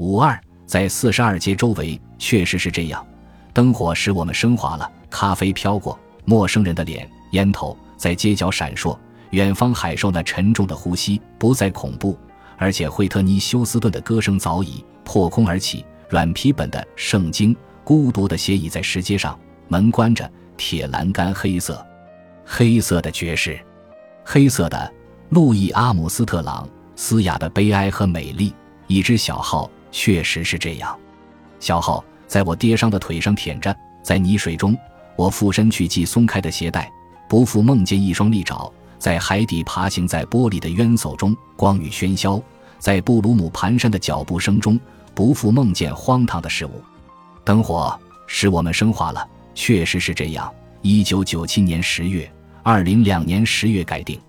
五二，在四十二街周围，确实是这样。灯火使我们升华了，咖啡飘过，陌生人的脸，烟头在街角闪烁。远方海兽那沉重的呼吸不再恐怖，而且惠特尼·休斯顿的歌声早已破空而起。软皮本的圣经孤独地斜倚在石阶上，门关着，铁栏杆黑色，黑色的爵士，黑色的路易·阿姆斯特朗，嘶哑的悲哀和美丽。一只小号确实是这样，小号在我跌伤的腿上舔着，在泥水中，我俯身去系松开的鞋带，不复梦见一双利爪。在海底爬行在玻璃的渊叟中，光与喧嚣，在布鲁姆蹒跚的脚步声中，不复梦见荒唐的事物。灯火使我们升华了，确实是这样。一九九七年十月，二零两年十月改定。